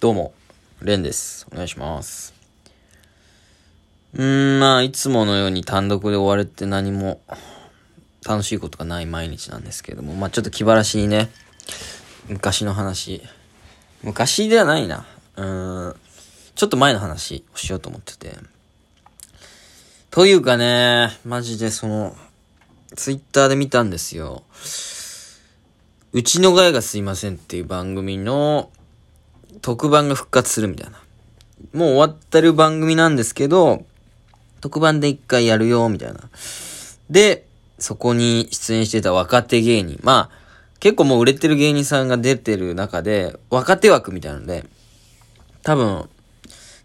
どうも、レンです。お願いします。うーん、まあ、いつものように単独で終われて何も楽しいことがない毎日なんですけれども、まあ、ちょっと気晴らしにね、昔の話、昔ではないな。うーん、ちょっと前の話をしようと思ってて。というかね、マジでその、ツイッターで見たんですよ。うちのガヤがすいませんっていう番組の特番が復活するみたいな。もう終わってる番組なんですけど、特番で一回やるよ、みたいな。で、そこに出演してた若手芸人。まあ、結構もう売れてる芸人さんが出てる中で、若手枠みたいなので、多分、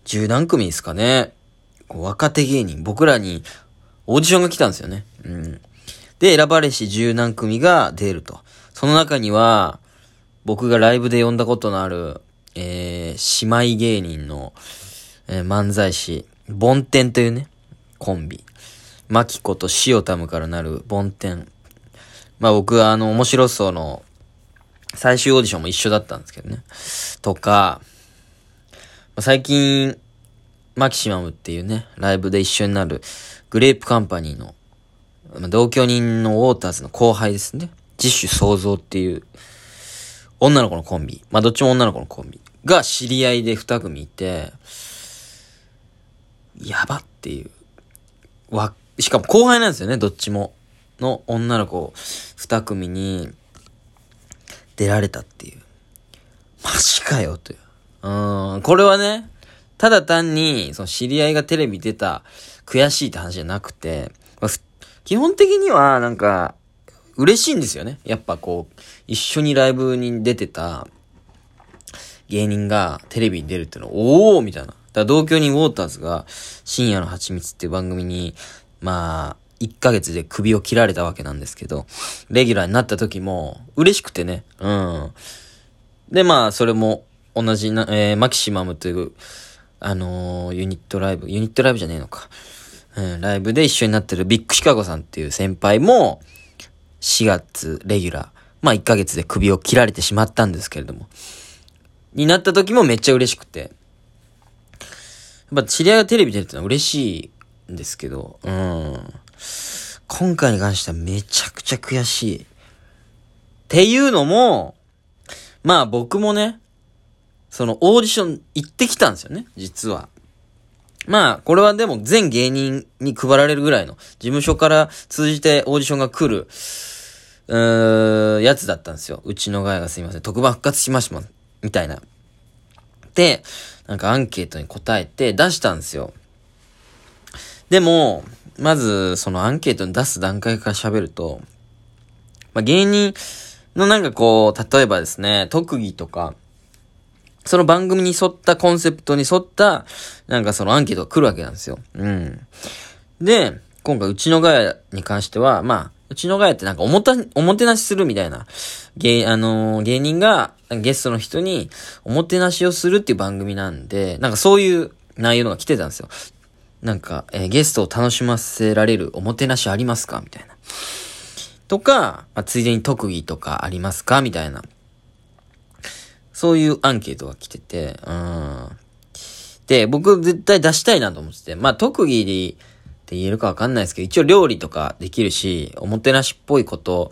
十何組ですかね。若手芸人、僕らにオーディションが来たんですよね。うん。で、選ばれし十何組が出ると。その中には、僕がライブで呼んだことのある、えー、姉妹芸人の、えー漫才師、ボンテンというね、コンビ。マキコとシオタムからなるボンテン。まあ僕はあの、面白そうの、最終オーディションも一緒だったんですけどね。とか、最近、マキシマムっていうね、ライブで一緒になる、グレープカンパニーの、まあ同居人のウォーターズの後輩ですね。自主創造っていう、女の子のコンビ。まあ、どっちも女の子のコンビ。が知り合いで二組いて、やばっていう。わ、しかも後輩なんですよね、どっちも。の女の子二組に出られたっていう。マジかよ、という。うん、これはね、ただ単に、その知り合いがテレビ出た悔しいって話じゃなくて、まあ基本的にはなんか、嬉しいんですよね。やっぱこう、一緒にライブに出てた芸人がテレビに出るってのは、おーみたいな。だから同居人ウォーターズが深夜の蜂蜜っていう番組に、まあ、1ヶ月で首を切られたわけなんですけど、レギュラーになった時も嬉しくてね。うん。で、まあ、それも同じな、えー、マキシマムという、あのーユニットライブ、ユニットライブじゃねえのか。うん、ライブで一緒になってるビッグシカゴさんっていう先輩も、4月レギュラー。まあ1ヶ月で首を切られてしまったんですけれども。になった時もめっちゃ嬉しくて。やっぱ知り合いがテレビ出るってのは嬉しいんですけど、うん。今回に関してはめちゃくちゃ悔しい。っていうのも、まあ僕もね、そのオーディション行ってきたんですよね、実は。まあ、これはでも全芸人に配られるぐらいの、事務所から通じてオーディションが来る、うーん、やつだったんですよ。うちのガヤがすいません。特番復活しましたみたいな。で、なんかアンケートに答えて出したんですよ。でも、まず、そのアンケートに出す段階から喋ると、まあ、芸人のなんかこう、例えばですね、特技とか、その番組に沿ったコンセプトに沿った、なんかそのアンケートが来るわけなんですよ。うん。で、今回うちのガヤに関しては、まあ、うちのガヤってなんかおもた、おもてなしするみたいな、芸、あのー芸人がゲストの人におもてなしをするっていう番組なんで、なんかそういう内容のが来てたんですよ。なんか、えーゲストを楽しませられるおもてなしありますか？みたいな。とか、まあ、ついでに特技とかありますか？みたいな。そういうアンケートが来てて、うん。で、僕絶対出したいなと思ってて、まあ特技でって言えるかわかんないですけど、一応料理とかできるし、おもてなしっぽいこと、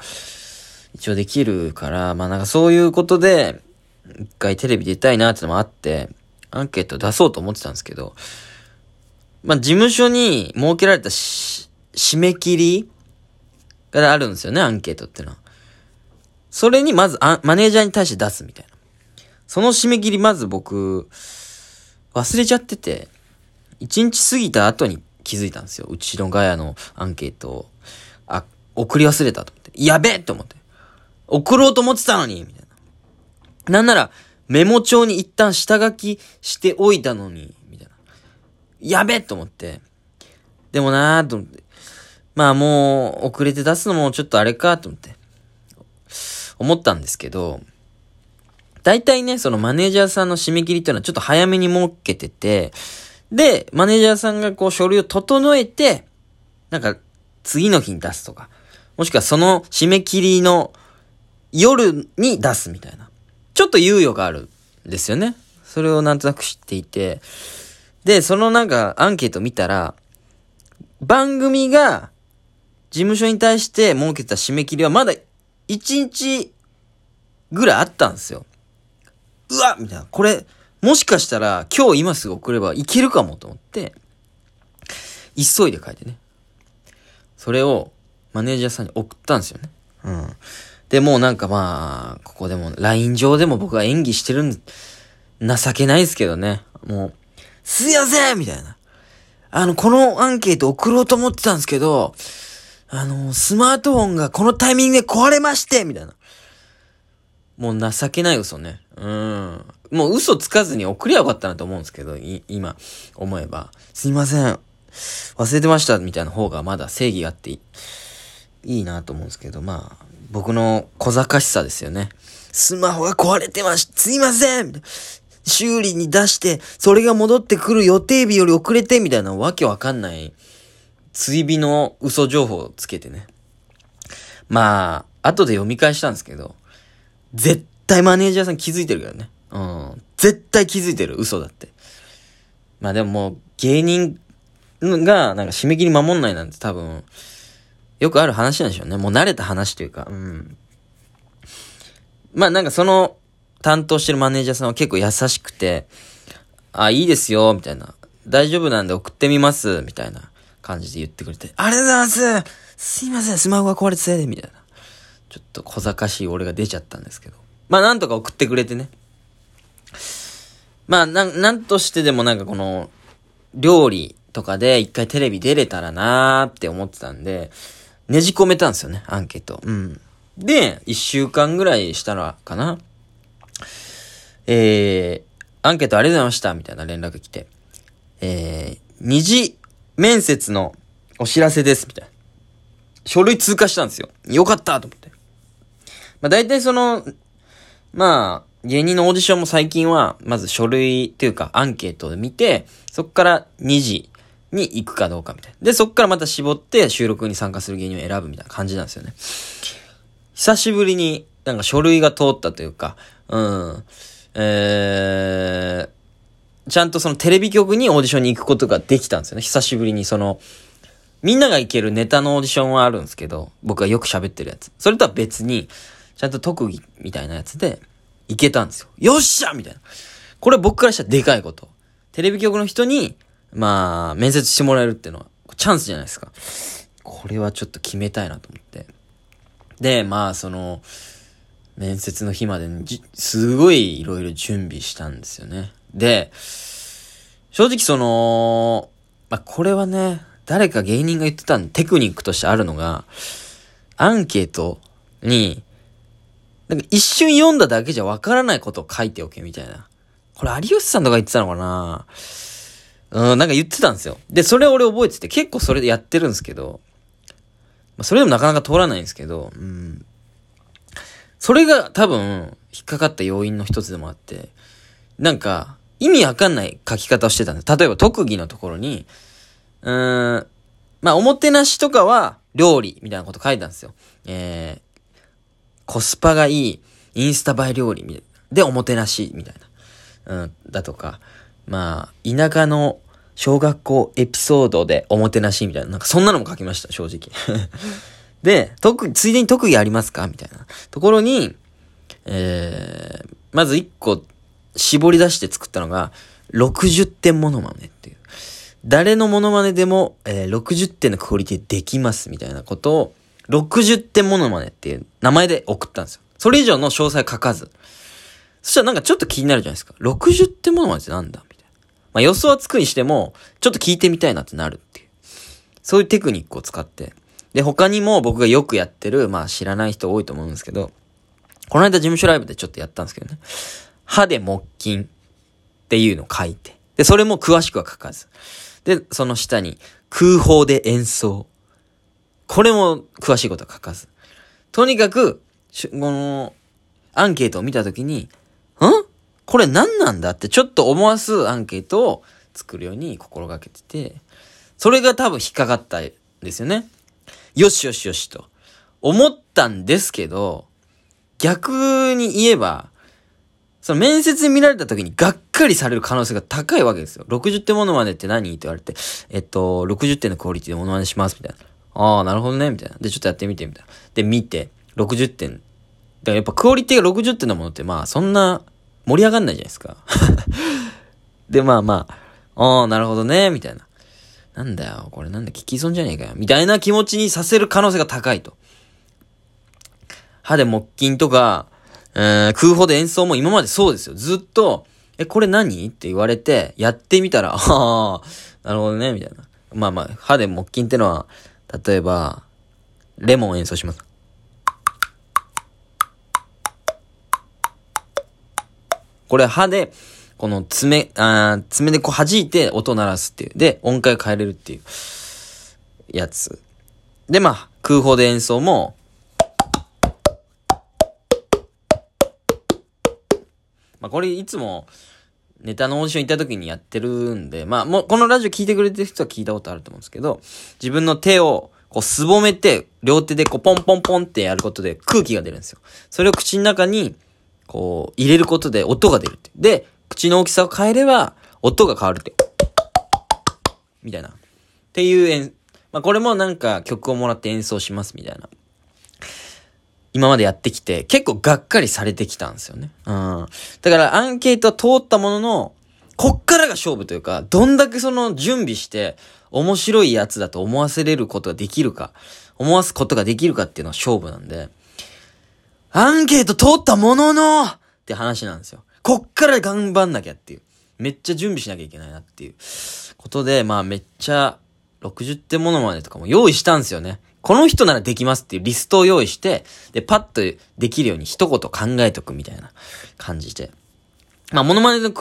一応できるから、まあなんかそういうことで、一回テレビ出たいなってのもあって、アンケート出そうと思ってたんですけど、まあ事務所に設けられたし締め切りがあるんですよね、アンケートってのは。それにまずあマネージャーに対して出すみたいな。その締め切りまず僕、忘れちゃってて、一日過ぎた後に気づいたんですよ。うちのガヤのアンケートを。あ、送り忘れたと思って。やべえって思って。送ろうと思ってたのにみたいな。なんなら、メモ帳に一旦下書きしておいたのに、みたいな。やべと思って。でもなーと思って。まあもう、遅れて出すのもちょっとあれかと思って。思ったんですけど、大体ね、そのマネージャーさんの締め切りっていうのはちょっと早めに設けてて、で、マネージャーさんがこう書類を整えて、なんか次の日に出すとか、もしくはその締め切りの夜に出すみたいな。ちょっと猶予があるんですよね。それをなんとなく知っていて、で、そのなんかアンケート見たら、番組が事務所に対して設けた締め切りはまだ1日ぐらいあったんですよ。うわみたいな。これ、もしかしたら今日今すぐ送ればいけるかもと思って、急いで書いてね。それをマネージャーさんに送ったんですよね。うん。で、もうなんかまあ、ここでも、LINE 上でも僕は演技してるん、情けないですけどね。もう、すいませんみたいな。あの、このアンケート送ろうと思ってたんですけど、あの、スマートフォンがこのタイミングで壊れましてみたいな。もう情けない嘘ね。うん。もう嘘つかずに送りゃよかったなと思うんですけど、今、思えば。すいません。忘れてました、みたいな方がまだ正義があっていい、いいなと思うんですけど、まあ、僕の小賢しさですよね。スマホが壊れてまし、すいません修理に出して、それが戻ってくる予定日より遅れて、みたいなわけわかんない、追尾の嘘情報をつけてね。まあ、後で読み返したんですけど、絶対マネージャーさん気づいてるからね。うん。絶対気づいてる、嘘だって。まあでももう、芸人が、なんか締め切り守んないなんて多分、よくある話なんでしょうね。もう慣れた話というか、うん。まあなんかその、担当してるマネージャーさんは結構優しくて、あ、いいですよ、みたいな。大丈夫なんで送ってみます、みたいな感じで言ってくれて、ありがとうございますすいません、スマホが壊れてせいで、みたいな。ちょっと小賢しい俺が出ちゃったんですけど。まあなんとか送ってくれてね。まあなん、なんとしてでもなんかこの、料理とかで一回テレビ出れたらなーって思ってたんで、ねじ込めたんですよね、アンケート。うん。で、一週間ぐらいしたらかな。えー、アンケートありがとうございました、みたいな連絡来て。えー、二次面接のお知らせです、みたいな。書類通過したんですよ。よかったと思って。まあ大体その、まあ、芸人のオーディションも最近は、まず書類っていうかアンケートで見て、そっから2次に行くかどうかみたいな。で、そっからまた絞って収録に参加する芸人を選ぶみたいな感じなんですよね。久しぶりになんか書類が通ったというか、うん。えー、ちゃんとそのテレビ局にオーディションに行くことができたんですよね。久しぶりにその、みんなが行けるネタのオーディションはあるんですけど、僕がよく喋ってるやつ。それとは別に、ちゃんと特技みたいなやつで、行けたんですよ。よっしゃみたいな。これ僕からしたらでかいこと。テレビ局の人に、まあ、面接してもらえるっていうのは、チャンスじゃないですか。これはちょっと決めたいなと思って。で、まあ、その、面接の日までにすごいいろいろ準備したんですよね。で、正直その、まあ、これはね、誰か芸人が言ってたんテクニックとしてあるのが、アンケートに、なんか一瞬読んだだけじゃわからないことを書いておけみたいな。これ有吉さんとか言ってたのかな？うん、なんか言ってたんですよ。で、それ俺覚えてて、結構それでやってるんですけど、まあ、それでもなかなか通らないんですけど、うん。それが多分、引っかかった要因の一つでもあって、なんか、意味わかんない書き方をしてたんです。例えば特技のところに、うーん、まあ、おもてなしとかは、料理、みたいなこと書いたんですよ。えー、コスパがいい、インスタ映え料理、みたいなで、おもてなし、みたいな。うん、だとか、まあ、田舎の小学校エピソードでおもてなしみたいな、なんかそんなのも書きました、正直。で、特、ついでに特技ありますか？みたいなところに、えー、まず一個絞り出して作ったのが、60点モノマネっていう。誰のモノマネでも、えー、60点のクオリティできますみたいなことを、60点モノマネっていう名前で送ったんですよ。それ以上の詳細書かず。そしたらなんかちょっと気になるじゃないですか。60点モノマネってなんだ？まあ予想はつくにしても、ちょっと聞いてみたいなってなるっていう。そういうテクニックを使って。で、他にも僕がよくやってる、まあ知らない人多いと思うんですけど、この間事務所ライブでちょっとやったんですけどね。歯で木琴っていうのを書いて。で、それも詳しくは書かず。で、その下に空砲で演奏。これも詳しいことは書かず。とにかく、この、アンケートを見たときに、これ何なんだってちょっと思わすアンケートを作るように心がけてて、それが多分引っかかったんですよね。よしよしよしと。思ったんですけど、逆に言えば、その面接に見られた時にがっかりされる可能性が高いわけですよ。60点モノマネって何って言われて、えっと、60点のクオリティでモノマネします、みたいな。ああ、なるほどね、みたいな。で、ちょっとやってみて、みたいな。で、見て、60点。だからやっぱクオリティが60点のものって、まあ、そんな盛り上がんないじゃないですか。で、まあまあ、ああ、なるほどね、みたいな。なんだよ、これなんだ、聞き損じゃねえかよ。みたいな気持ちにさせる可能性が高いと。歯で木琴とか、えー、空砲で演奏も今までそうですよ。ずっと、え、これ何？って言われて、やってみたら、ああ、なるほどね、みたいな。まあまあ、歯で木琴ってのは、例えば、レモン演奏します。これ歯で、この爪、あ爪でこう弾いて音鳴らすっていう。で、音階変えれるっていう、やつ。で、まあ、空砲で演奏も、まあ、これいつも、ネタのオーディション行った時にやってるんで、まあ、もう、このラジオ聞いてくれてる人は聞いたことあると思うんですけど、自分の手を、こう、すぼめて、両手でこう、ポンポンポンってやることで空気が出るんですよ。それを口の中に、こう、入れることで音が出るって。で、口の大きさを変えれば、音が変わるって。みたいな。っていう演、まあ、これもなんか曲をもらって演奏しますみたいな。今までやってきて、結構がっかりされてきたんですよね。うん。だからアンケートは通ったものの、こっからが勝負というか、どんだけその準備して、面白いやつだと思わせれることができるか、思わすことができるかっていうのは勝負なんで、アンケート通ったもののって話なんですよ。こっから頑張んなきゃっていう。めっちゃ準備しなきゃいけないなっていうことで、まあめっちゃ60点ものまでとかも用意したんですよね。この人ならできますっていうリストを用意して、で、パッとできるように一言考えとくみたいな感じで。まあ、モノマネの